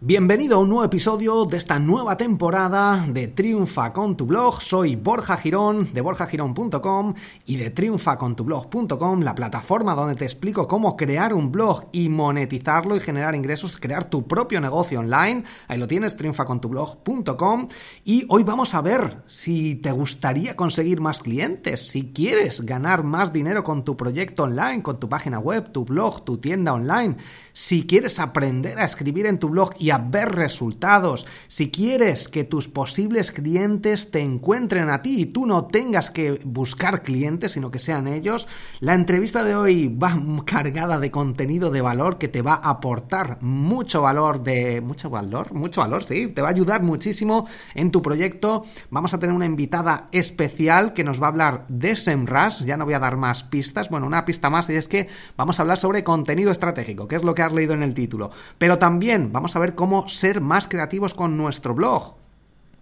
Bienvenido a un nuevo episodio de esta nueva temporada de Triunfa con tu blog. Soy Borja Girón de borjagirón.com y de triunfacontublog.com, la plataforma donde te explico cómo crear un blog y monetizarlo y generar ingresos, crear tu propio negocio online. Ahí lo tienes, triunfacontublog.com. Y hoy vamos a ver si te gustaría conseguir más clientes, si quieres ganar más dinero con tu proyecto online, con tu página web, tu blog, tu tienda online, si quieres aprender a escribir en tu blog y a ver resultados, si quieres que tus posibles clientes te encuentren a ti y tú no tengas que buscar clientes, sino que sean ellos, la entrevista de hoy va cargada de contenido de valor que te va a aportar mucho valor de mucho valor, mucho valor, sí, te va a ayudar muchísimo en tu proyecto. Vamos a tener una invitada especial que nos va a hablar de SEMrush, ya no voy a dar más pistas, bueno, una pista más y es que vamos a hablar sobre contenido estratégico, que es lo que has leído en el título. Pero también vamos a ver cómo ser más creativos con nuestro blog.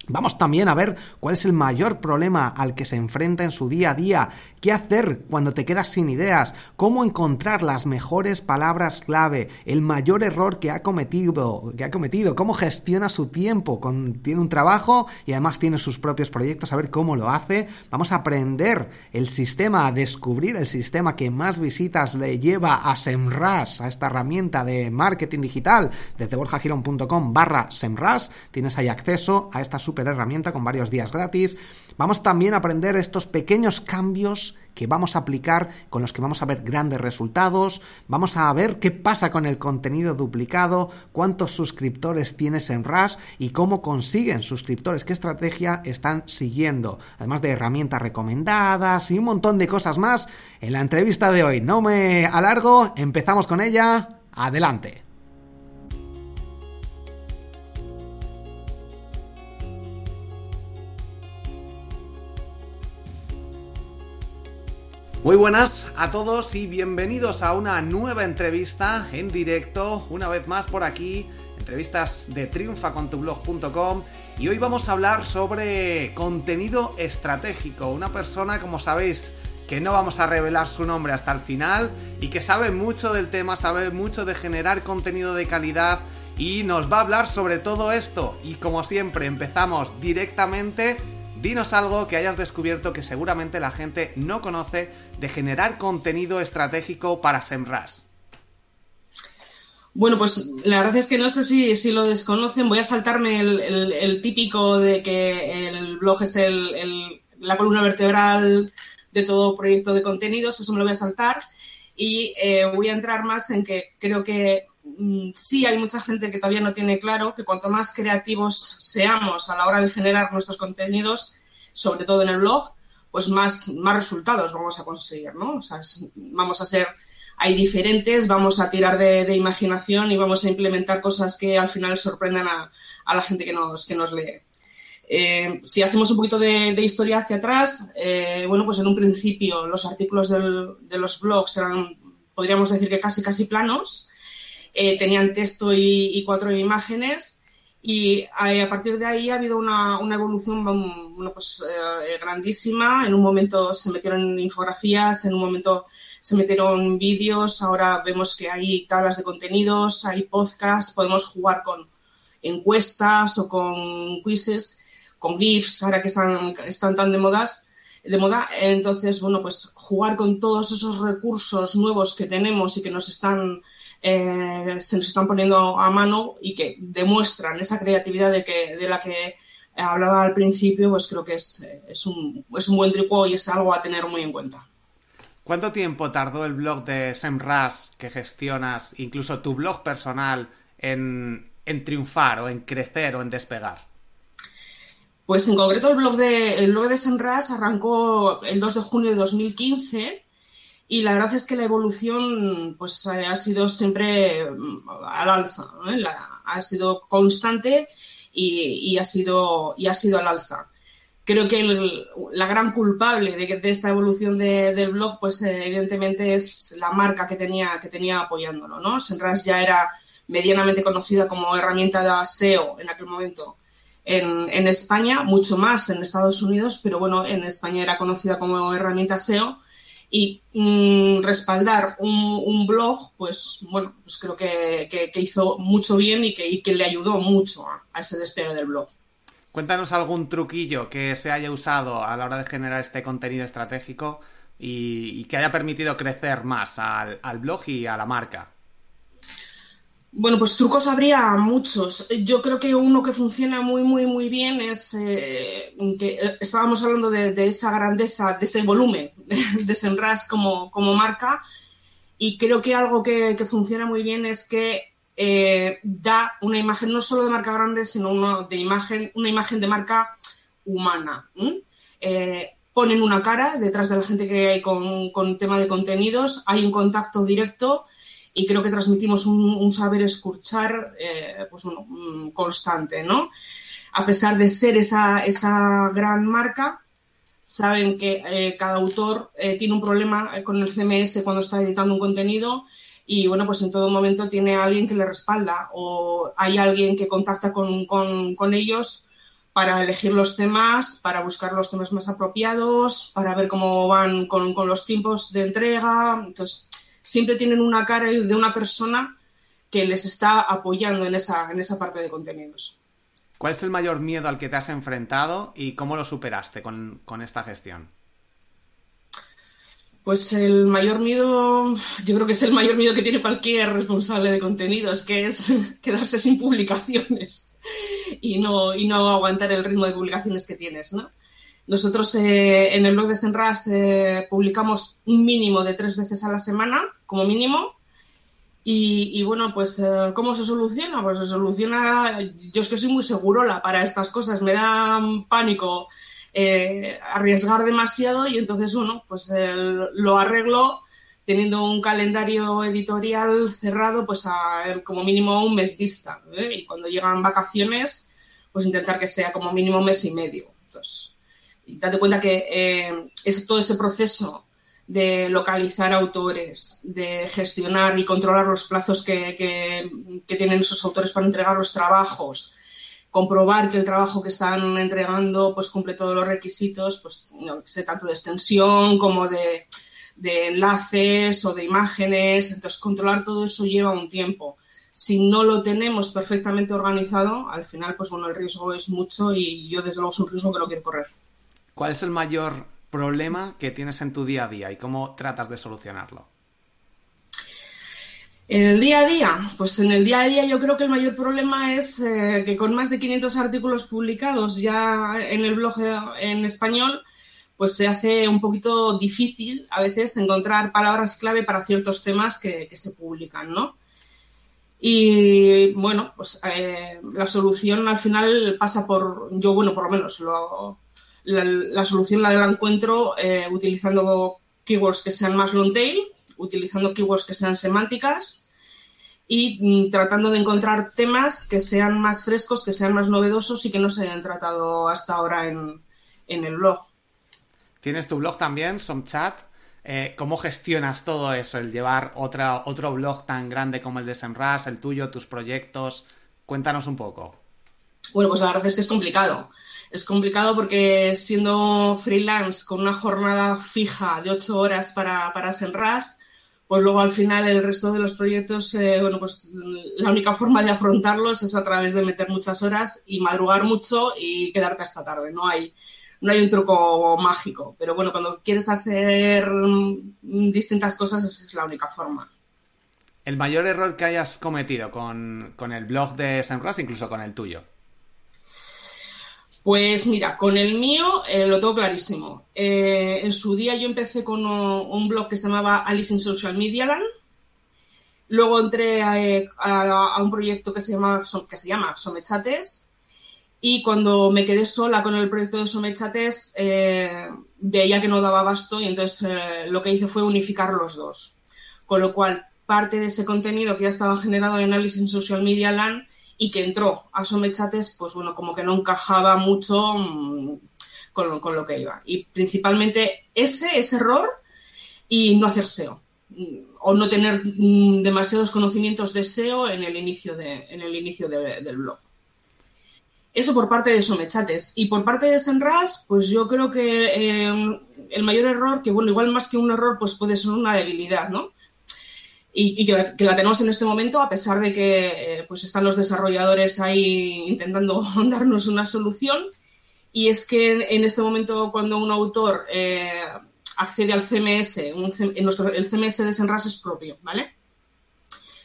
Vamos también a ver cuál es el mayor problema al que se enfrenta en su día a día, qué hacer cuando te quedas sin ideas, cómo encontrar las mejores palabras clave, el mayor error que ha cometido, que ha cometido, cómo gestiona su tiempo, tiene un trabajo y además tiene sus propios proyectos, a ver cómo lo hace. Vamos a aprender el sistema, a descubrir el sistema que más visitas le lleva a SEMrush, a esta herramienta de marketing digital, desde borjagirón.com barra SEMrush, tienes ahí acceso a esta super herramienta con varios días gratis. Vamos también a aprender estos pequeños cambios que vamos a aplicar, con los que vamos a ver grandes resultados, vamos a ver qué pasa con el contenido duplicado, cuántos suscriptores tienes en RAS y cómo consiguen suscriptores, qué estrategia están siguiendo, además de herramientas recomendadas y un montón de cosas más en la entrevista de hoy. No me alargo, empezamos con ella, adelante. Muy buenas a todos y bienvenidos a una nueva entrevista en directo, una vez más por aquí, entrevistas de triunfacontublog.com y hoy vamos a hablar sobre contenido estratégico, una persona como sabéis que no vamos a revelar su nombre hasta el final y que sabe mucho del tema, sabe mucho de generar contenido de calidad y nos va a hablar sobre todo esto. Y como siempre empezamos directamente Dinos algo que hayas descubierto que seguramente la gente no conoce de generar contenido estratégico para SEMrush. Bueno, pues la verdad es que no sé si, si lo desconocen. Voy a saltarme el, típico de que el blog es la columna vertebral de todo proyecto de contenidos. Eso me lo voy a saltar. Y eh, voy a entrar más en que creo que sí hay mucha gente que todavía no tiene claro que cuanto más creativos seamos a la hora de generar nuestros contenidos, sobre todo en el blog, pues más, más resultados vamos a conseguir, ¿no? O sea, vamos a ser, hay diferentes, vamos a tirar de, imaginación y vamos a implementar cosas que al final sorprendan a, la gente que nos, que nos lee. Eh, si hacemos un poquito de, historia hacia atrás, eh, bueno, pues en un principio los artículos de los blogs eran, podríamos decir que casi, casi planos, eh, tenían texto y, cuatro imágenes y a partir de ahí ha habido una, una evolución bueno, pues, eh, grandísima. En un momento se metieron infografías, en un momento se metieron vídeos, ahora vemos que hay tablas de contenidos, hay podcasts, podemos jugar con encuestas o con quizzes, con GIFs, ahora que están, están tan de modas de moda. Entonces, bueno, pues jugar con todos esos recursos nuevos que tenemos y que nos están eh, se nos están poniendo a mano y que demuestran esa creatividad de, que, de la que hablaba al principio, pues creo que es, es, un, es un buen truco y es algo a tener muy en cuenta. ¿Cuánto tiempo tardó el blog de SEMrush que gestionas, incluso tu blog personal, en, en triunfar o en crecer o en despegar? Pues en concreto el blog de, el blog de SEMrush arrancó el 2 de junio de 2015 y la verdad es que la evolución pues ha sido siempre mm, al alza, ha sido constante y, ha sido, y ha sido al alza. Creo que la gran culpable de, esta evolución del blog, pues evidentemente es la marca que tenía, que tenía apoyándolo, ¿no? Senras ya era medianamente conocida como herramienta de SEO en aquel momento en, en, España, mucho más en Estados Unidos, pero bueno, en España era conocida como herramienta SEO y mm, respaldar un, blog, pues bueno, pues creo que, hizo mucho bien y que, le ayudó mucho a, ese despegue del blog. Cuéntanos algún truquillo que se haya usado a la hora de generar este contenido estratégico y, que haya permitido crecer más al blog y a la marca. Bueno, pues trucos habría muchos. Yo creo que uno que funciona muy, muy, muy bien es eh, que eh, estábamos hablando de, esa grandeza, de ese volumen de Senras como, como marca y creo que algo que, funciona muy bien es que eh, da una imagen no solo de marca grande, sino una, de imagen, una imagen de marca humana. ponen una cara detrás de la gente que hay con, con tema de contenidos, hay un contacto directo y creo que transmitimos un, saber escuchar eh, pues mm, constante, ¿no? A pesar de ser esa, esa gran marca, saben que eh, cada autor eh, tiene un problema con el CMS cuando está editando un contenido y bueno, pues en todo momento tiene alguien que le respalda o hay alguien que contacta con, con ellos para elegir los temas, para buscar los temas más apropiados, para ver cómo van con, con los tiempos de entrega. Entonces, siempre tienen una cara de una persona que les está apoyando en esa, en esa parte de contenidos. ¿Cuál es el mayor miedo al que te has enfrentado y cómo lo superaste con, esta gestión? Pues el mayor miedo, yo creo que es el mayor miedo que tiene cualquier responsable de contenidos, que es quedarse sin publicaciones y no, y no aguantar el ritmo de publicaciones que tienes, ¿no? Nosotros eh, en el blog de Senras eh, publicamos un mínimo de tres veces a la semana, como mínimo. Y, bueno, pues, eh, ¿cómo se soluciona? Pues se soluciona. Yo es que soy muy segurola para estas cosas. Me da pánico arriesgar demasiado y entonces, bueno, pues lo arreglo teniendo un calendario editorial cerrado, pues a como mínimo un mes vista. Y cuando llegan vacaciones, pues intentar que sea como mínimo un mes y medio. Entonces, date cuenta que eh, es todo ese proceso de localizar autores, de gestionar y controlar los plazos que, tienen esos autores para entregar los trabajos, comprobar que el trabajo que están entregando pues cumple todos los requisitos, pues no sé, tanto de extensión como de, de enlaces o de imágenes. Entonces, controlar todo eso lleva un tiempo. Si no lo tenemos perfectamente organizado, al final, pues bueno, el riesgo es mucho y yo desde luego es un riesgo que no quiero correr. ¿Cuál es el mayor problema que tienes en tu día a día y cómo tratas de solucionarlo? En el día a día, pues en el día a día yo creo que el mayor problema es eh, que con más de 500 artículos publicados ya en el blog eh, en español, pues se hace un poquito difícil a veces encontrar palabras clave para ciertos temas que, se publican, ¿no? Y bueno, pues eh, la solución al final pasa por, yo bueno, por lo menos lo, la, solución la, encuentro eh, utilizando keywords que sean más long tail, utilizando keywords que sean semánticas y mm, tratando de encontrar temas que sean más frescos, que sean más novedosos y que no se hayan tratado hasta ahora en, el blog. Tienes tu blog también, Somchat. Eh, ¿Cómo gestionas todo eso? El llevar otra, otro blog tan grande como el de Semras, el tuyo, tus proyectos. Cuéntanos un poco. Bueno, pues la verdad es que es complicado es complicado porque siendo freelance con una jornada fija de ocho horas para, para Senras, pues luego al final el resto de los proyectos, eh, bueno, pues la única forma de afrontarlos es a través de meter muchas horas y madrugar mucho y quedarte hasta tarde. No hay, no hay un truco mágico, pero bueno, cuando quieres hacer mm, distintas cosas esa es la única forma. El mayor error que hayas cometido con, con el blog de Senras, incluso con el tuyo. Pues mira, con el mío eh, lo tengo clarísimo. Eh, en su día yo empecé con un, blog que se llamaba Alice in Social Media Land. Luego entré a, un proyecto que se llama, que se llama Somechates. Y cuando me quedé sola con el proyecto de Somechates, eh, veía que no daba abasto y entonces eh, lo que hice fue unificar los dos. Con lo cual, parte de ese contenido que ya estaba generado en Análisis en Social Media LAN y que entró a Somechates, pues bueno, como que no encajaba mucho mm, con, con, lo, que iba. Y principalmente ese, ese error y no hacer SEO o no tener mm, demasiados conocimientos de SEO en el inicio, de, en el inicio de, del blog. Eso por parte de Somechates. Y por parte de Senras, pues yo creo que eh, el mayor error, que bueno, igual más que un error, pues puede ser una debilidad, ¿no? Y, que, la, tenemos en este momento, a pesar de que eh, pues están los desarrolladores ahí intentando darnos una solución. Y es que en, este momento, cuando un autor eh, accede al CMS, un, el CMS de Senras es propio, ¿vale?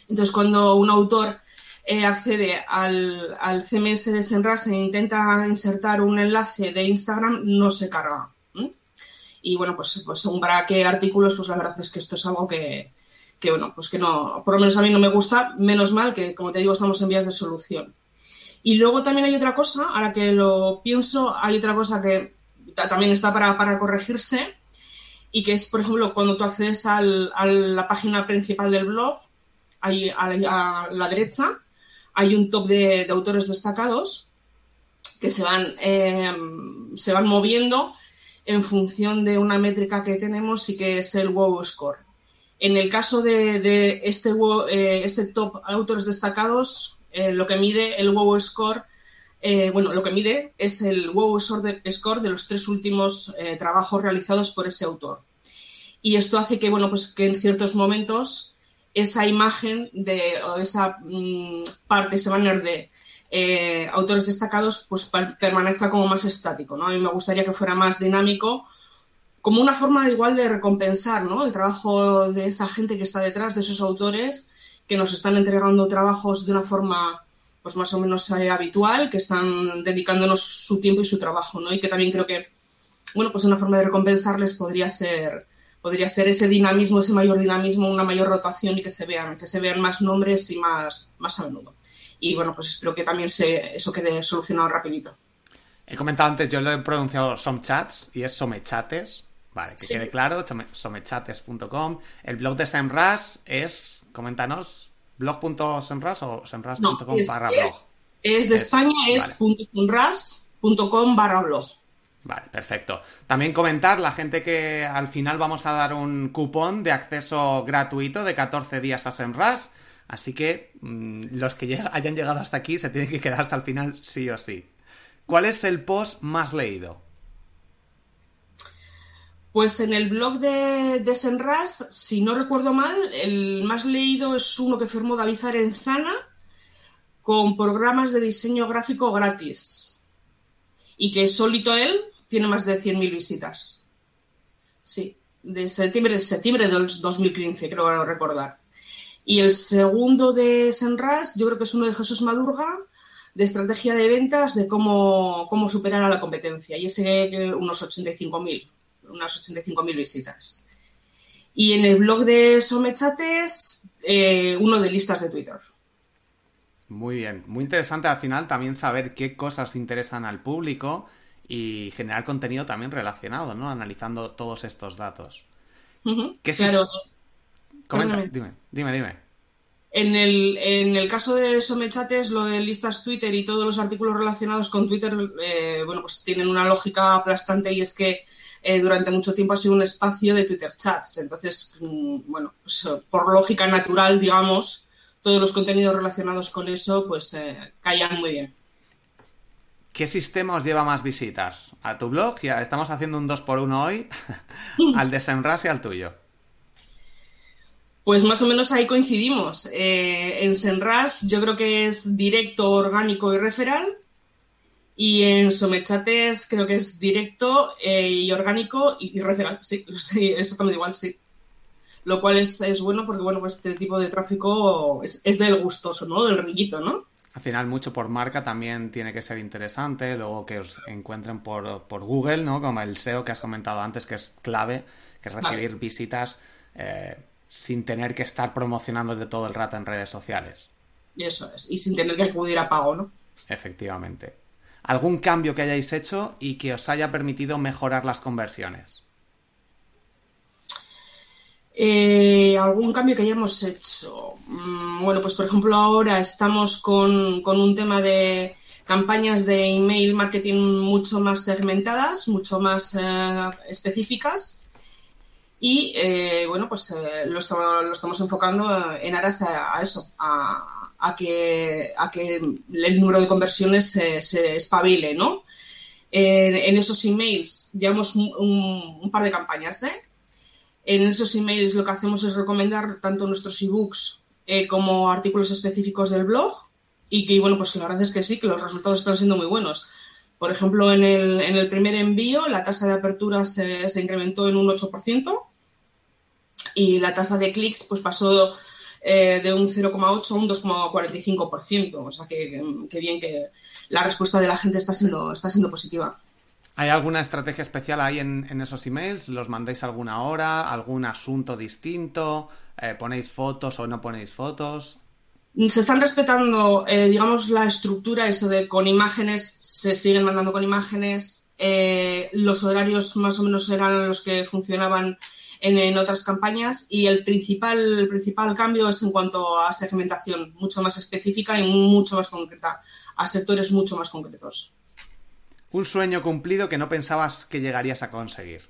Entonces, cuando un autor eh, accede al, CMS de Senras e intenta insertar un enlace de Instagram, no se carga. Y bueno, pues, pues según para qué artículos, pues la verdad es que esto es algo que, que, bueno, pues que no, por lo menos a mí no me gusta, menos mal que, como te digo, estamos en vías de solución. Y luego también hay otra cosa, a la que lo pienso, hay otra cosa que también está para, para corregirse, y que es, por ejemplo, cuando tú accedes al, a la página principal del blog, hay, a, la derecha hay un top de, autores destacados que se van, eh, se van moviendo en función de una métrica que tenemos y que es el WoW Score. En el caso de, este, eh, este top autores destacados, eh, lo que mide el WoW Score, eh, bueno, lo que mide es el WoW Score de los tres últimos trabajos realizados por ese autor. Y esto hace que, bueno, pues que en ciertos momentos esa imagen de o esa mmm, parte, ese banner de autores destacados, pues permanezca como más estático. A mí me gustaría que fuera más dinámico, como una forma igual de recompensar, ¿no? El trabajo de esa gente que está detrás, de esos autores que nos están entregando trabajos de una forma pues más o menos eh, habitual, que están dedicándonos su tiempo y su trabajo, ¿no? Y que también creo que, bueno, pues una forma de recompensarles podría ser podría ser ese dinamismo, ese mayor dinamismo, una mayor rotación y que se vean, que se vean más nombres y más, más a menudo. Y bueno, pues espero que también se, eso quede solucionado rapidito. He comentado antes, yo lo he pronunciado Somchats y es Somechates. Vale, que sí. quede claro, somechates.com. El blog de Semras es, coméntanos, blog.semras o semras.com no, barra blog. Es, de es, España, es vale. barra blog. Vale, perfecto. También comentar, la gente que al final vamos a dar un cupón de acceso gratuito de 14 días a Semras. Así que mmm, los que lleg hayan llegado hasta aquí se tienen que quedar hasta el final sí o sí. ¿Cuál es el post más leído? Pues en el blog de, Senras, si no recuerdo mal, el más leído es uno que firmó David Arenzana con programas de diseño gráfico gratis. Y que solito él tiene más de 100.000 visitas. Sí, de septiembre, septiembre del 2015, creo recordar. Y el segundo de Senras, yo creo que es uno de Jesús Madurga, de estrategia de ventas, de cómo, cómo superar a la competencia. Y ese unos 85.000, unas 85.000 visitas. Y en el blog de Somechates, eh, uno de listas de Twitter. Muy bien, muy interesante al final también saber qué cosas interesan al público y generar contenido también relacionado, ¿no? Analizando todos estos datos. Uh -huh. ¿Qué claro. Comenta, dime, dime, dime. En el, en el caso de Somechates, lo de listas Twitter y todos los artículos relacionados con Twitter, eh, bueno, pues tienen una lógica aplastante y es que eh, durante mucho tiempo ha sido un espacio de Twitter chats. Entonces, mmm, bueno, pues, por lógica natural, digamos, todos los contenidos relacionados con eso, pues eh, callan muy bien. ¿Qué sistema os lleva más visitas? ¿A tu blog? Ya estamos haciendo un 2 por 1 hoy. ¿Al de Senras y al tuyo? Pues más o menos ahí coincidimos. Eh, en Senras yo creo que es directo, orgánico y referral. Y en Somechates creo que es directo eh, y orgánico y, y. Sí, sí, exactamente igual, sí. Lo cual es, es, bueno porque bueno, pues este tipo de tráfico es, es del gustoso, ¿no? Del riquito, ¿no? Al final, mucho por marca también tiene que ser interesante. Luego que os encuentren por, por Google, ¿no? Como el SEO que has comentado antes, que es clave, que es recibir vale. visitas eh, sin tener que estar promocionando de todo el rato en redes sociales. Y eso es. Y sin tener que acudir a pago, ¿no? Efectivamente. Algún cambio que hayáis hecho y que os haya permitido mejorar las conversiones. Eh, ¿Algún cambio que hayamos hecho? Mm, bueno, pues por ejemplo ahora estamos con, un tema de campañas de email marketing mucho más segmentadas, mucho más eh, específicas y eh, bueno, pues lo, estamos, enfocando en aras a, eso, a, que, a que el número de conversiones se, espabile, ¿no? En, esos emails llevamos un, un par de campañas, ¿eh? En esos emails lo que hacemos es recomendar tanto nuestros ebooks eh, como artículos específicos del blog y que, bueno, pues la verdad es que sí, que los resultados están siendo muy buenos. Por ejemplo, en el, primer envío la tasa de apertura se, incrementó en un 8% y la tasa de clics pues pasó eh, de un 0,8 a un 2,45%. O sea que, que, bien que la respuesta de la gente está siendo, está siendo positiva. ¿Hay alguna estrategia especial ahí en, esos emails? ¿Los mandáis alguna hora? ¿Algún asunto distinto? Eh, ¿Ponéis fotos o no ponéis fotos? Se están respetando, eh, digamos, la estructura, eso de con imágenes, se siguen mandando con imágenes. Eh, los horarios más o menos eran los que funcionaban en, otras campañas y el principal, el principal cambio es en cuanto a segmentación, mucho más específica y mucho más concreta, a sectores mucho más concretos. Un sueño cumplido que no pensabas que llegarías a conseguir.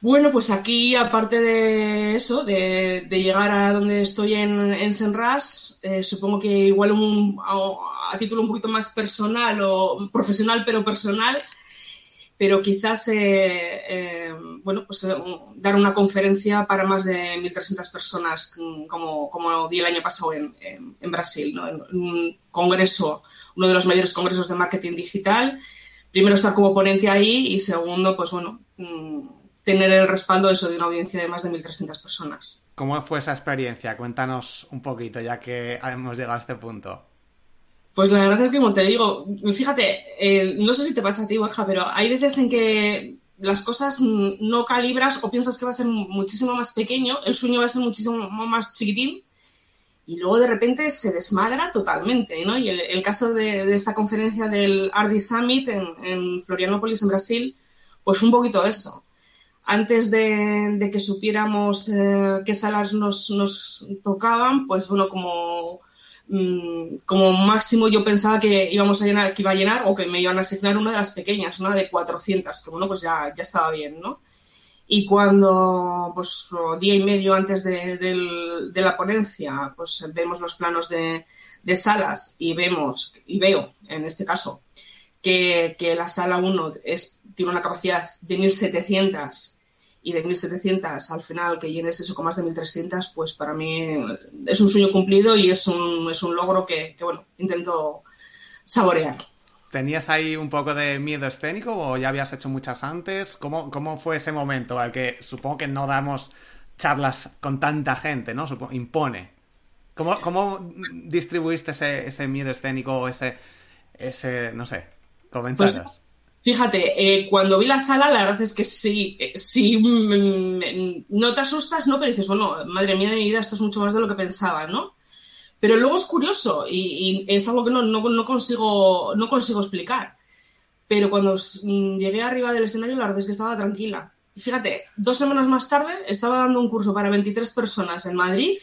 Bueno, pues aquí, aparte de eso, de, llegar a donde estoy en, en Senras, eh, supongo que igual a, título un poquito más personal o profesional, pero personal, pero quizás, eh, eh, bueno, pues dar una conferencia para más de 1.300 personas, como, como di el año pasado en, en Brasil, ¿no? en un congreso uno de los mayores congresos de marketing digital. Primero, estar como ponente ahí y segundo, pues bueno, mm, tener el respaldo eso de una audiencia de más de 1.300 personas. ¿Cómo fue esa experiencia? Cuéntanos un poquito, ya que hemos llegado a este punto. Pues la verdad es que, como te digo, fíjate, eh, no sé si te pasa a ti, Borja, pero hay veces en que las cosas no calibras o piensas que va a ser muchísimo más pequeño, el sueño va a ser muchísimo más chiquitín y luego de repente se desmadra totalmente, ¿no? Y el, caso de, esta conferencia del Ardi Summit en, Florianópolis, en Brasil, pues fue un poquito eso. Antes de, que supiéramos eh, qué salas nos, tocaban, pues bueno, como, mm, como máximo yo pensaba que íbamos a llenar, que iba a llenar o que me iban a asignar una de las pequeñas, una de 400, que bueno, pues ya, ya estaba bien, ¿no? Y cuando, pues, día y medio antes de, la ponencia, pues vemos los planos de, salas y vemos, y veo, en este caso, que, la sala 1 tiene una capacidad de 1.700 y de 1.700 al final que llenes eso con más de 1.300, pues para mí es un sueño cumplido y es un, es un logro que, que, bueno, intento saborear. ¿Tenías ahí un poco de miedo escénico o ya habías hecho muchas antes? ¿Cómo, cómo fue ese momento al que supongo que no damos charlas con tanta gente, ¿no? impone. ¿Cómo, cómo distribuiste ese, ese, miedo escénico o ese, ese, no sé, comentarios? Pues, fíjate, eh, cuando vi la sala, la verdad es que sí, eh, sí, mm, mm, no te asustas, ¿no? Pero dices, bueno, madre mía de mi vida, esto es mucho más de lo que pensaba, ¿no? Pero luego es curioso y, es algo que no, no, consigo, no consigo explicar. Pero cuando mm, llegué arriba del escenario, la verdad es que estaba tranquila. Fíjate, dos semanas más tarde estaba dando un curso para 23 personas en Madrid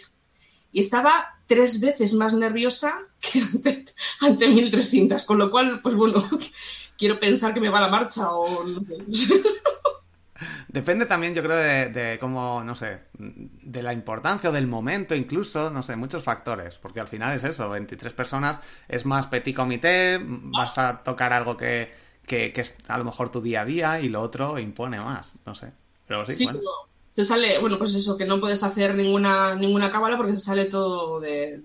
y estaba tres veces más nerviosa que ante, ante 1.300. Con lo cual, pues bueno, quiero pensar que me va la marcha o no Depende también, yo creo, de, cómo, no sé, de la importancia o del momento incluso, no sé, muchos factores, porque al final es eso, 23 personas es más petit comité, vas a tocar algo que, que, es a lo mejor tu día a día y lo otro impone más, no sé. Pero sí, bueno. Se sale, bueno, pues eso, que no puedes hacer ninguna, ninguna cábala porque se sale todo de,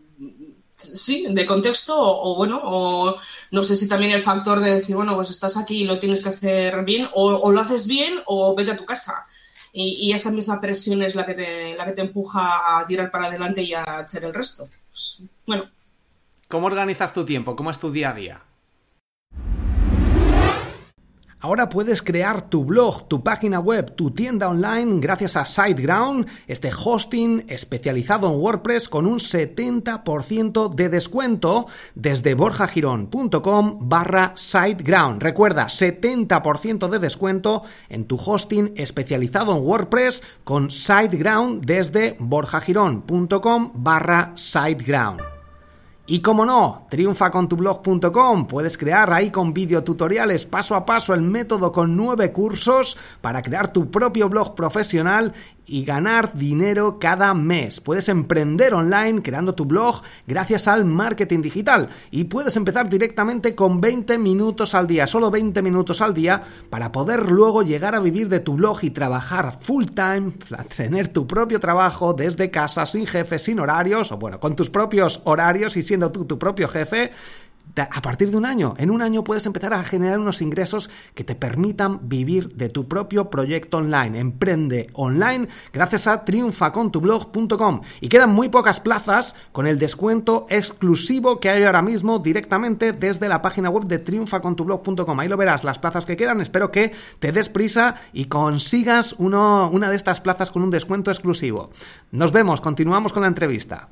sí, de contexto o, bueno, o no sé si también el factor de decir, bueno, pues estás aquí y lo tienes que hacer bien o, lo haces bien o vete a tu casa. Y, esa misma presión es la que, te, la que te empuja a tirar para adelante y a hacer el resto. Pues, bueno. ¿Cómo organizas tu tiempo? ¿Cómo es tu día a día? Ahora puedes crear tu blog, tu página web, tu tienda online gracias a SiteGround, este hosting especializado en WordPress con un 70% de descuento desde borjagirón.com barra SiteGround. Recuerda, 70% de descuento en tu hosting especializado en WordPress con SiteGround desde borjagirón.com barra SiteGround. Y como no, triunfacontublog.com, puedes crear ahí con videotutoriales paso a paso el método con nueve cursos para crear tu propio blog profesional y ganar dinero cada mes. Puedes emprender online creando tu blog gracias al marketing digital y puedes empezar directamente con 20 minutos al día, solo 20 minutos al día para poder luego llegar a vivir de tu blog y trabajar full time, tener tu propio trabajo desde casa sin jefes, sin horarios o bueno, con tus propios horarios y siendo tu propio jefe a partir de un año, en un año puedes empezar a generar unos ingresos que te permitan vivir de tu propio proyecto online. Emprende online gracias a triunfacontublog.com. Y quedan muy pocas plazas con el descuento exclusivo que hay ahora mismo directamente desde la página web de triunfacontublog.com. Ahí lo verás, las plazas que quedan. Espero que te des prisa y consigas uno, una de estas plazas con un descuento exclusivo. Nos vemos, continuamos con la entrevista.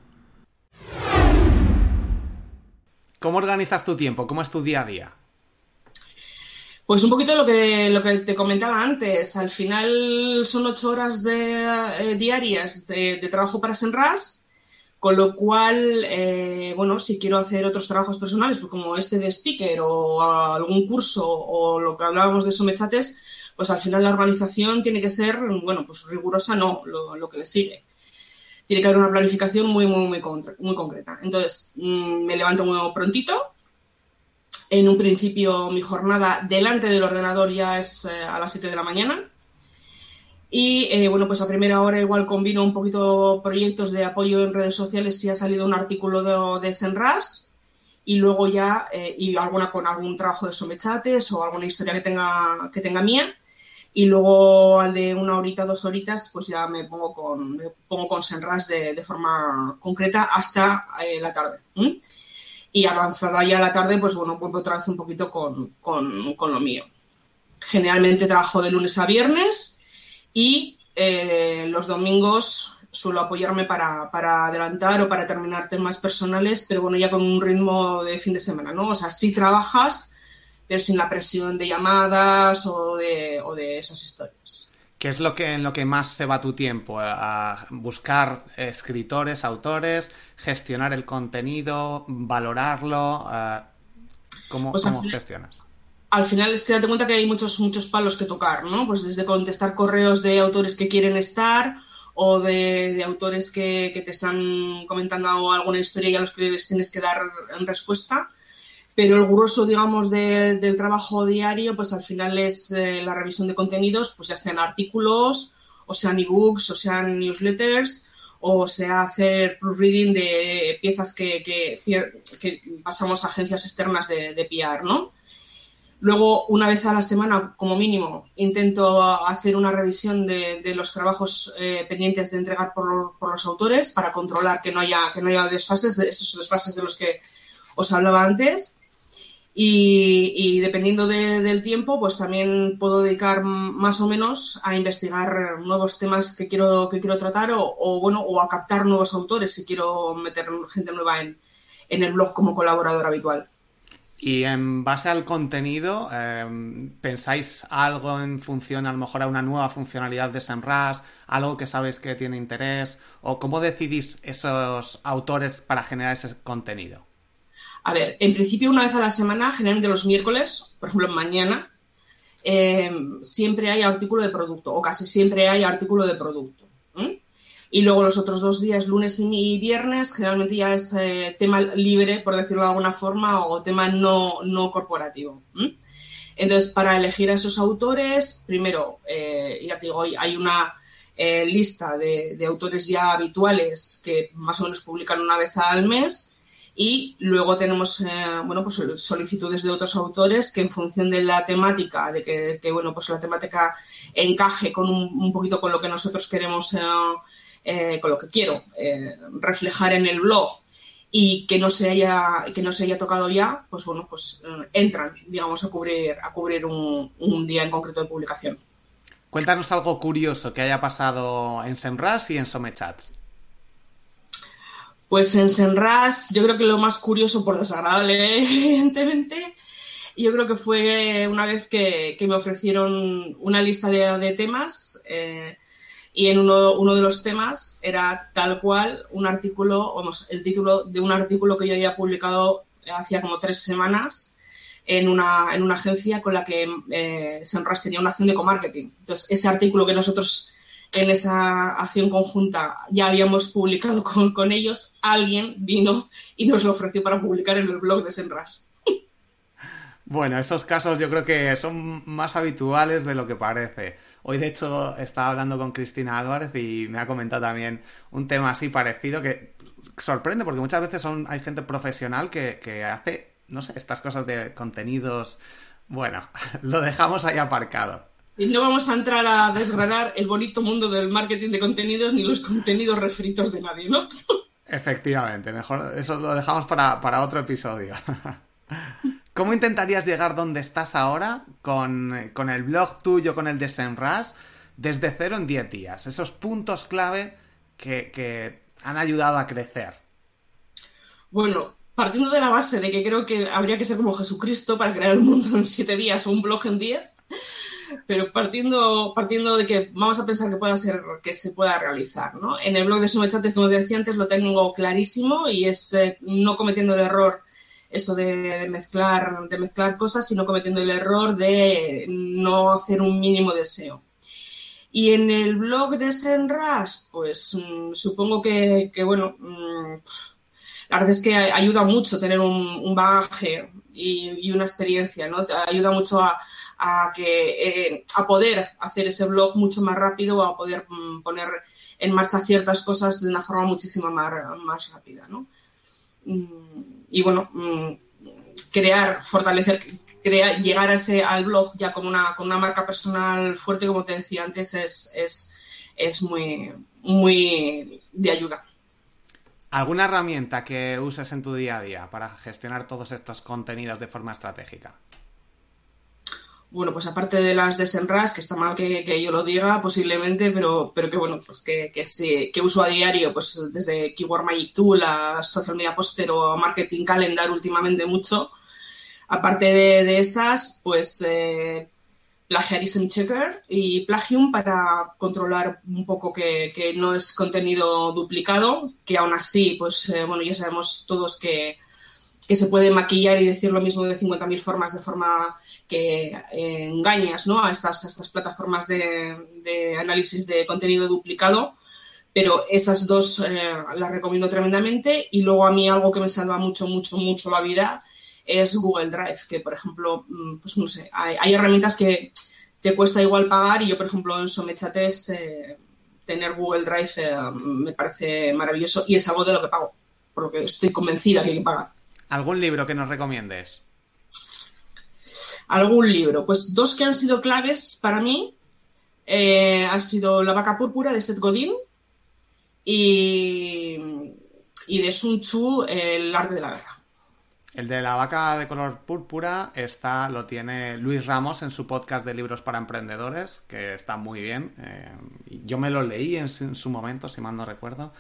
¿Cómo organizas tu tiempo? ¿Cómo es tu día a día? Pues un poquito lo que, lo que te comentaba antes. Al final son ocho horas de, eh, diarias de, trabajo para Senras, con lo cual, eh, bueno, si quiero hacer otros trabajos personales, pues como este de speaker o algún curso o lo que hablábamos de somechates, pues al final la organización tiene que ser, bueno, pues rigurosa no, lo, lo que le sigue tiene que haber una planificación muy, muy, muy, muy concreta. Entonces, mm, me levanto muy prontito. En un principio, mi jornada delante del ordenador ya es eh, a las 7 de la mañana. Y eh, bueno, pues a primera hora igual combino un poquito proyectos de apoyo en redes sociales si ha salido un artículo de, Senras y luego ya, eh, y alguna con algún trabajo de somechates o alguna historia que tenga, que tenga mía y luego al de una horita, dos horitas, pues ya me pongo con, me pongo con Senras de, de forma concreta hasta eh, la tarde. Y avanzada ya la tarde, pues bueno, vuelvo otra vez un poquito con, con, lo mío. Generalmente trabajo de lunes a viernes y eh, los domingos suelo apoyarme para, para, adelantar o para terminar temas personales, pero bueno, ya con un ritmo de fin de semana, ¿no? O sea, si trabajas, pero sin la presión de llamadas o de, o de esas historias. ¿Qué es lo que, en lo que más se va tu tiempo? ¿A buscar escritores, autores, gestionar el contenido, valorarlo? ¿Cómo, pues gestionas? Al final es que date cuenta que hay muchos, muchos palos que tocar, ¿no? Pues desde contestar correos de autores que quieren estar o de, autores que, que, te están comentando alguna historia y a los que les tienes que dar respuesta pero el grueso, digamos, del trabajo diario, pues al final es eh, la revisión de contenidos, pues ya sean artículos, o sean ebooks, o sean newsletters, o sea hacer proofreading de piezas que, pasamos a agencias externas de, de, ¿no? Luego, una vez a la semana, como mínimo, intento hacer una revisión de, los trabajos eh, pendientes de entregar por, por, los autores para controlar que no haya, que no haya desfases, de esos desfases de los que os hablaba antes. Y, dependiendo del tiempo, pues también puedo dedicar más o menos a investigar nuevos temas que quiero, que quiero tratar o, bueno, o a captar nuevos autores si quiero meter gente nueva en, el blog como colaborador habitual. Y en base al contenido, em, ¿pensáis algo en función a lo mejor a una nueva funcionalidad de SEMrush, algo que sabéis que tiene interés? ¿O cómo decidís esos autores para generar ese contenido? A ver, en principio una vez a la semana, generalmente los miércoles, por ejemplo mañana, eh, siempre hay artículo de producto o casi siempre hay artículo de producto. Y luego los otros dos días, lunes y viernes, generalmente ya es eh, tema libre, por decirlo de alguna forma, o tema no, no corporativo. Entonces, para elegir a esos autores, primero, eh, ya te digo, hay una lista de, de autores ya habituales que más o menos publican una vez al mes y luego tenemos eh, bueno, pues solicitudes de otros autores que en función de la temática, de que, bueno, pues la temática encaje con un, poquito con lo que nosotros queremos, eh, eh, con lo que quiero reflejar en el blog y que no se haya que no se haya tocado ya, pues bueno, pues eh, entran, digamos, a cubrir a cubrir un, un día en concreto de publicación. Cuéntanos algo curioso que haya pasado en Semras y en Somechats. Pues en Senras, yo creo que lo más curioso, por desagradable, evidentemente, yo creo que fue una vez que, me ofrecieron una lista de, temas eh, y en uno, de los temas era tal cual un artículo, vamos, el título de un artículo que yo había publicado hacía como tres semanas en una, en una agencia con la que eh, Senras tenía una acción de co-marketing. Entonces, ese artículo que nosotros en esa acción conjunta ya habíamos publicado con, ellos, alguien vino y nos lo ofreció para publicar en el blog de Senras. Bueno, esos casos yo creo que son más habituales de lo que parece. Hoy, de hecho, estaba hablando con Cristina Álvarez y me ha comentado también un tema así parecido que sorprende porque muchas veces son, hay gente profesional que, que hace, no sé, estas cosas de contenidos. Bueno, lo dejamos ahí aparcado. Y no vamos a entrar a desgranar el bonito mundo del marketing de contenidos ni los contenidos refritos de nadie, ¿no? Efectivamente, mejor eso lo dejamos para, otro episodio. ¿Cómo intentarías llegar donde estás ahora con, el blog tuyo, con el de Senras, desde cero en 10 días? Esos puntos clave que, que han ayudado a crecer. Bueno, partiendo de la base de que creo que habría que ser como Jesucristo para crear el mundo en 7 días o un blog en 10, pero partiendo, partiendo de que vamos a pensar que pueda ser, que se pueda realizar, ¿no? En el blog de Sumechates, como decía antes, lo tengo clarísimo y es eh, no cometiendo el error eso de, mezclar, de mezclar cosas, sino cometiendo el error de no hacer un mínimo deseo. Y en el blog de Senras, pues mm, supongo que, bueno, mm, la verdad es que ayuda mucho tener un, bagaje y, y, una experiencia, ¿no? Ayuda mucho a, a, que, eh, a poder hacer ese blog mucho más rápido, a poder mm, poner en marcha ciertas cosas de una forma muchísimo más, más rápida. ¿no? Mm, y bueno, mm, crear, fortalecer, crear, llegar a ese, al blog ya con una, con una marca personal fuerte, como te decía antes, es, es, es muy, muy de ayuda. ¿Alguna herramienta que uses en tu día a día para gestionar todos estos contenidos de forma estratégica? Bueno, pues aparte de las de Senras, que está mal que, yo lo diga posiblemente, pero, pero que bueno, pues que, que, uso a diario, pues desde Keyword Magic Tool a Social Media Poster o Marketing Calendar últimamente mucho. Aparte de, esas, pues eh, Plagiarism Checker y Plagium para controlar un poco que, que, no es contenido duplicado, que aún así, pues eh, bueno, ya sabemos todos que que se puede maquillar y decir lo mismo de 50.000 formas de forma que eh, engañas ¿no? a, estas, estas plataformas de, análisis de contenido duplicado. Pero esas dos eh, las recomiendo tremendamente. Y luego a mí algo que me salva mucho, mucho, mucho la vida es Google Drive, que por ejemplo, mm, pues no sé, hay, herramientas que te cuesta igual pagar y yo, por ejemplo, en Somechates eh, tener Google Drive me parece maravilloso y es algo de lo que pago, por lo que estoy convencida que hay que pagar. ¿Algún libro que nos recomiendes? Algún libro. Pues dos que han sido claves para mí eh, han sido La vaca púrpura de Seth Godin y, y de Sun Tzu, El arte de la guerra. El de la vaca de color púrpura está, lo tiene Luis Ramos en su podcast de libros para emprendedores, que está muy bien. Eh, yo me lo leí en su momento, si mal no recuerdo.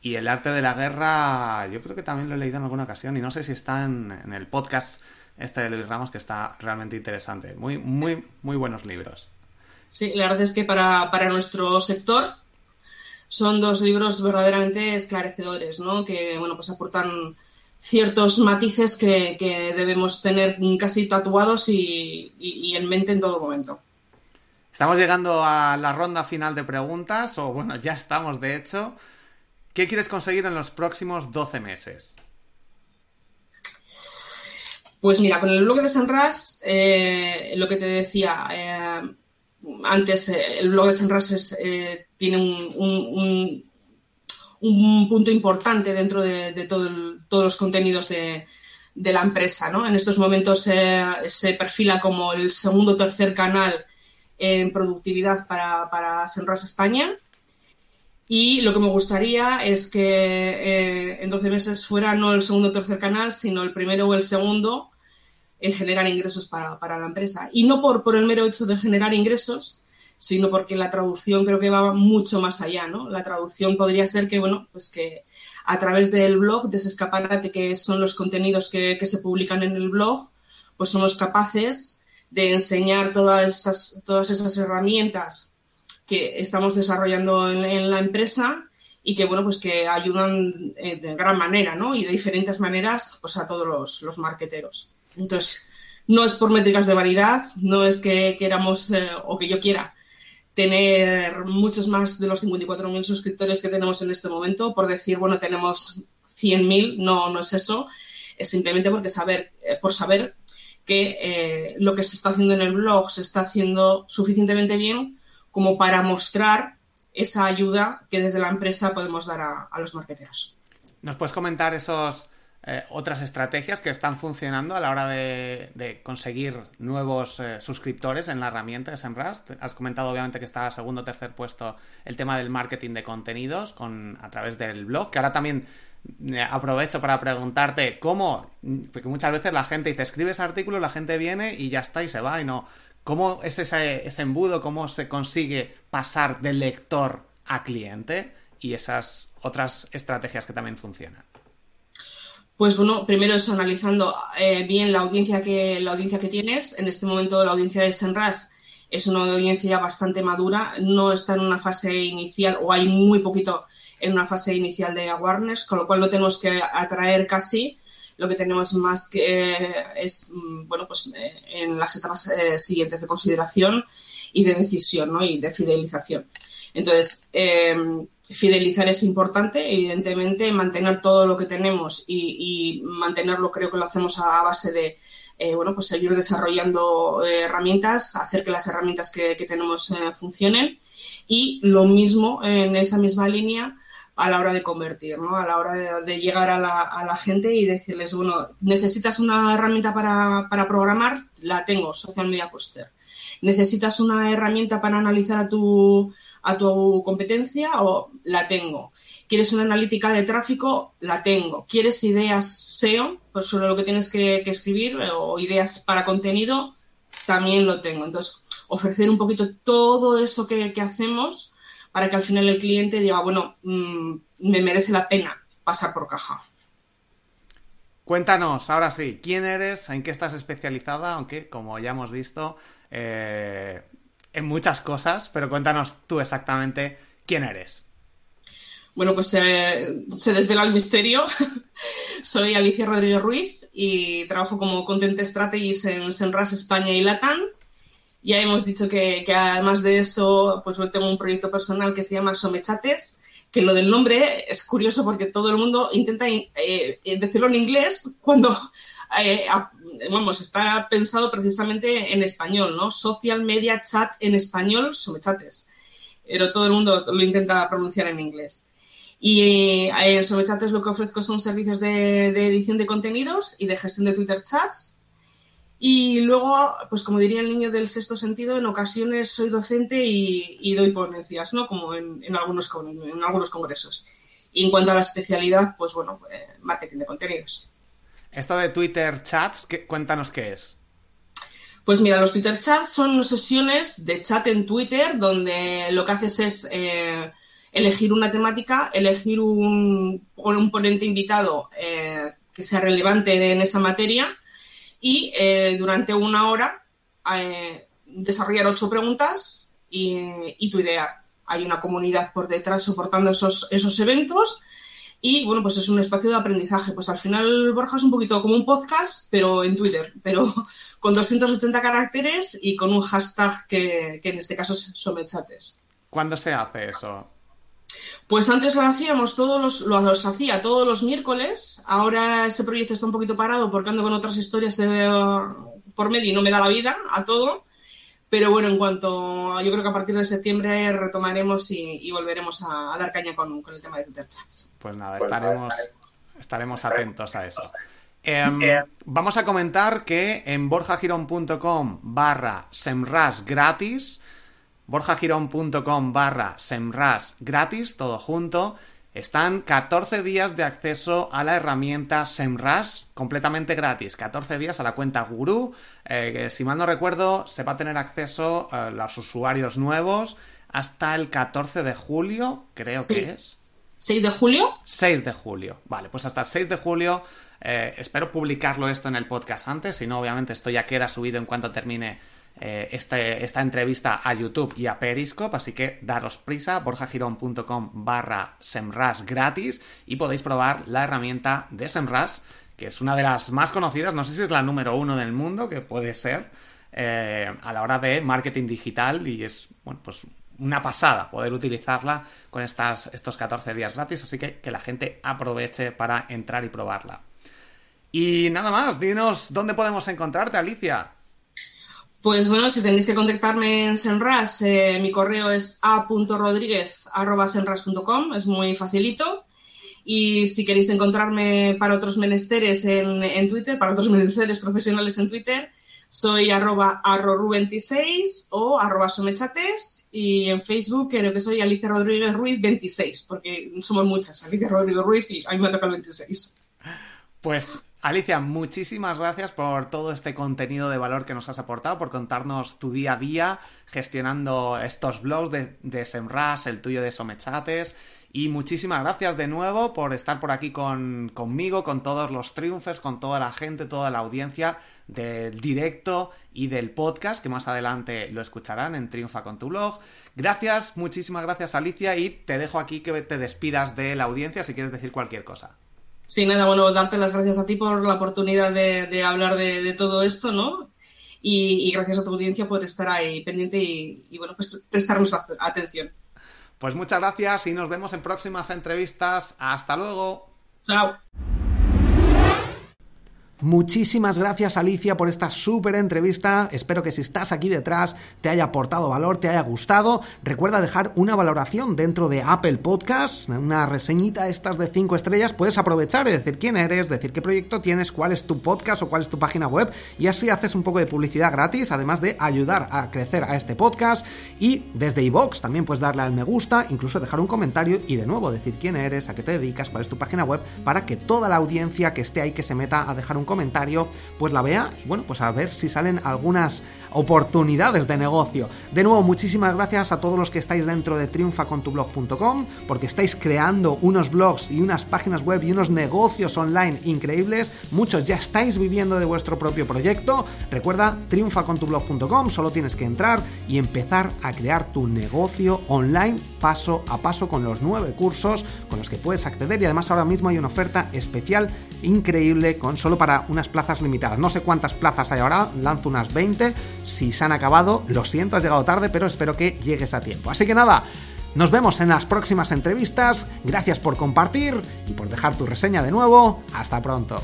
Y el arte de la guerra, yo creo que también lo he leído en alguna ocasión y no sé si está en, el podcast este de Luis Ramos que está realmente interesante. Muy, muy, muy buenos libros. Sí, la verdad es que para, nuestro sector son dos libros verdaderamente esclarecedores, ¿no? Que, bueno, pues aportan ciertos matices que, debemos tener casi tatuados y, y, en mente en todo momento. Estamos llegando a la ronda final de preguntas, o bueno, ya estamos de hecho. ¿Qué quieres conseguir en los próximos 12 meses? Pues mira, con el blog de Sanras, eh, lo que te decía eh, antes, eh, el blog de Sanras tiene un, punto importante dentro de, todos los contenidos de, la empresa. ¿no? En estos momentos se perfila como el segundo o tercer canal en productividad para, para Senras España Y lo que me gustaría es que eh, en 12 meses fuera no el segundo o tercer canal, sino el primero o el segundo en generar ingresos para, la empresa. Y no por, por el mero hecho de generar ingresos, sino porque la traducción creo que va mucho más allá, ¿no? La traducción podría ser que, bueno, pues que a través del blog, de ese escaparate que son los contenidos que, se publican en el blog, pues somos capaces de enseñar todas esas, todas esas herramientas que estamos desarrollando en, la empresa y que, bueno, pues que ayudan eh, de gran manera, ¿no? Y de diferentes maneras, pues a todos los, los marqueteros. Entonces, no es por métricas de variedad, no es que queramos eh, o que yo quiera tener muchos más de los 54.000 suscriptores que tenemos en este momento, por decir, bueno, tenemos 100.000, no, no es eso, es simplemente porque saber, eh, por saber que eh, lo que se está haciendo en el blog se está haciendo suficientemente bien como para mostrar esa ayuda que desde la empresa podemos dar a, los marqueteros. ¿Nos puedes comentar esos eh, otras estrategias que están funcionando a la hora de, conseguir nuevos eh, suscriptores en la herramienta de SEMrush. Has comentado obviamente que está a segundo o tercer puesto el tema del marketing de contenidos con, a través del blog, que ahora también eh, aprovecho para preguntarte cómo, porque muchas veces la gente dice, escribes artículo, la gente viene y ya está y se va y no. ¿Cómo es ese, ese embudo? ¿Cómo se consigue pasar del lector a cliente? Y esas otras estrategias que también funcionan. Pues bueno, primero es analizando eh, bien la audiencia que la audiencia que tienes. En este momento la audiencia de Senras es una audiencia bastante madura, no está en una fase inicial o hay muy poquito en una fase inicial de awareness, con lo cual no tenemos que atraer casi. Lo que tenemos más que eh, es mm, bueno pues eh, en las etapas siguientes de consideración y de decisión ¿no? y de fidelización. Entonces, fidelizar es importante, evidentemente, mantener todo lo que tenemos y, mantenerlo creo que lo hacemos a, base de, eh, bueno, pues seguir desarrollando eh, herramientas, hacer que las herramientas que, tenemos eh, funcionen y lo mismo en esa misma línea a la hora de convertir, ¿no? A la hora de, llegar a la, gente y decirles, bueno, necesitas una herramienta para, para programar, la tengo, Social Media Poster. Necesitas una herramienta para analizar a tu a tu competencia o la tengo. ¿Quieres una analítica de tráfico? La tengo. ¿Quieres ideas SEO? Pues solo lo que tienes que, escribir eh, o ideas para contenido, también lo tengo. Entonces, ofrecer un poquito todo eso que, hacemos para que al final el cliente diga, bueno, mm, me merece la pena pasar por caja. Cuéntanos, ahora sí, ¿quién eres? ¿En qué estás especializada? Aunque, como ya hemos visto, eh, en muchas cosas, pero cuéntanos tú exactamente quién eres. Bueno, pues eh, se desvela el misterio. Soy Alicia Rodríguez Ruiz y trabajo como Content Strategist en Senras España y Latam. Ya hemos dicho que, además de eso, pues tengo un proyecto personal que se llama Somechates, que lo del nombre es curioso porque todo el mundo intenta eh, decirlo en inglés cuando eh, vamos, está pensado precisamente en español, ¿no? Social Media Chat en español, Somechates. Pero todo el mundo lo intenta pronunciar en inglés. Y eh, en Somechates lo que ofrezco son servicios de, edición de contenidos y de gestión de Twitter chats. Y luego, pues como diría el niño del sexto sentido, en ocasiones soy docente y, doy ponencias, ¿no? Como en, algunos, en algunos congresos. Y en cuanto a la especialidad, pues bueno, eh, marketing de contenidos. Esto de Twitter Chats, cuéntanos qué es. Pues mira, los Twitter Chats son sesiones de chat en Twitter donde lo que haces es eh, elegir una temática, elegir un, un ponente invitado eh, que sea relevante en esa materia y eh, durante una hora desarrollar ocho preguntas y, tu idea. Hay una comunidad por detrás soportando esos, esos eventos y bueno, pues es un espacio de aprendizaje. Pues al final Borja es un poquito como un podcast, pero en Twitter, pero con 280 caracteres y con un hashtag que, en este caso son chates. ¿Cuándo se hace eso? Pues antes lo hacíamos todos los, lo, los hacía todos los miércoles. Ahora ese proyecto está un poquito parado porque ando con otras historias de, por medio y no me da la vida a todo. Pero bueno, en cuanto yo creo que a partir de septiembre retomaremos y, volveremos a, dar caña con, el tema de Twitter Chats. Pues nada, estaremos, estaremos atentos a eso. Em, eh, vamos a comentar que en borjagirón.com barra semras gratis borjagirón.com barra semras gratis, todo junto. Están 14 días de acceso a la herramienta SEMrush completamente gratis. 14 días a la cuenta Guru. Eh, que si mal no recuerdo, se va a tener acceso a los usuarios nuevos hasta el 14 de julio, creo que es. ¿6 de julio? 6 de julio. Vale, pues hasta el 6 de julio. Eh, espero publicarlo esto en el podcast antes, si no, obviamente esto ya queda subido en cuanto termine eh, este, esta entrevista a YouTube y a Periscope, así que daros prisa, borjagirón.com barra semrush gratis y podéis probar la herramienta de Semrush, que es una de las más conocidas, no sé si es la número uno del mundo, que puede ser, eh, a la hora de marketing digital y es, bueno, pues una pasada poder utilizarla con estas, estos 14 días gratis, así que que la gente aproveche para entrar y probarla. Y nada más, dinos dónde podemos encontrarte, Alicia. Pues bueno, si tenéis que contactarme en Senras, eh, mi correo es a.rodríguez.senras.com, es muy facilito. Y si queréis encontrarme para otros menesteres en, Twitter, para otros menesteres profesionales en Twitter, soy arroba arroru26 o arroba somechates y en Facebook creo que soy Alicia Rodríguez Ruiz 26, porque somos muchas, Alicia Rodríguez Ruiz y a mí me toca el 26. Pues Alicia, muchísimas gracias por todo este contenido de valor que nos has aportado, por contarnos tu día a día gestionando estos blogs de, de Semras, el tuyo de Somechates. Y muchísimas gracias de nuevo por estar por aquí con, conmigo, con todos los triunfos, con toda la gente, toda la audiencia del directo y del podcast, que más adelante lo escucharán en Triunfa con tu blog. Gracias, muchísimas gracias Alicia y te dejo aquí que te despidas de la audiencia si quieres decir cualquier cosa. Sí, nada, bueno, darte las gracias a ti por la oportunidad de, hablar de, todo esto, ¿no? Y, gracias a tu audiencia por estar ahí pendiente y, y bueno, pues prestarnos atención. Pues muchas gracias y nos vemos en próximas entrevistas. Hasta luego. Chao. Muchísimas gracias Alicia por esta súper entrevista. Espero que si estás aquí detrás te haya aportado valor, te haya gustado. Recuerda dejar una valoración dentro de Apple Podcasts, una reseñita estas de 5 estrellas. Puedes aprovechar y decir quién eres, decir qué proyecto tienes, cuál es tu podcast o cuál es tu página web y así haces un poco de publicidad gratis, además de ayudar a crecer a este podcast. Y desde iVox también puedes darle al me gusta, incluso dejar un comentario y de nuevo decir quién eres, a qué te dedicas, cuál es tu página web, para que toda la audiencia que esté ahí que se meta a dejar un comentario, pues la vea y bueno, pues a ver si salen algunas oportunidades de negocio. De nuevo, muchísimas gracias a todos los que estáis dentro de triunfacontublog.com porque estáis creando unos blogs y unas páginas web y unos negocios online increíbles. Muchos ya estáis viviendo de vuestro propio proyecto. Recuerda triunfacontublog.com, solo tienes que entrar y empezar a crear tu negocio online paso a paso con los nueve cursos con los que puedes acceder y además ahora mismo hay una oferta especial increíble con solo para unas plazas limitadas. No sé cuántas plazas hay ahora, lanzo unas 20. Si se han acabado, lo siento, has llegado tarde, pero espero que llegues a tiempo. Así que nada, nos vemos en las próximas entrevistas. Gracias por compartir y por dejar tu reseña de nuevo. Hasta pronto.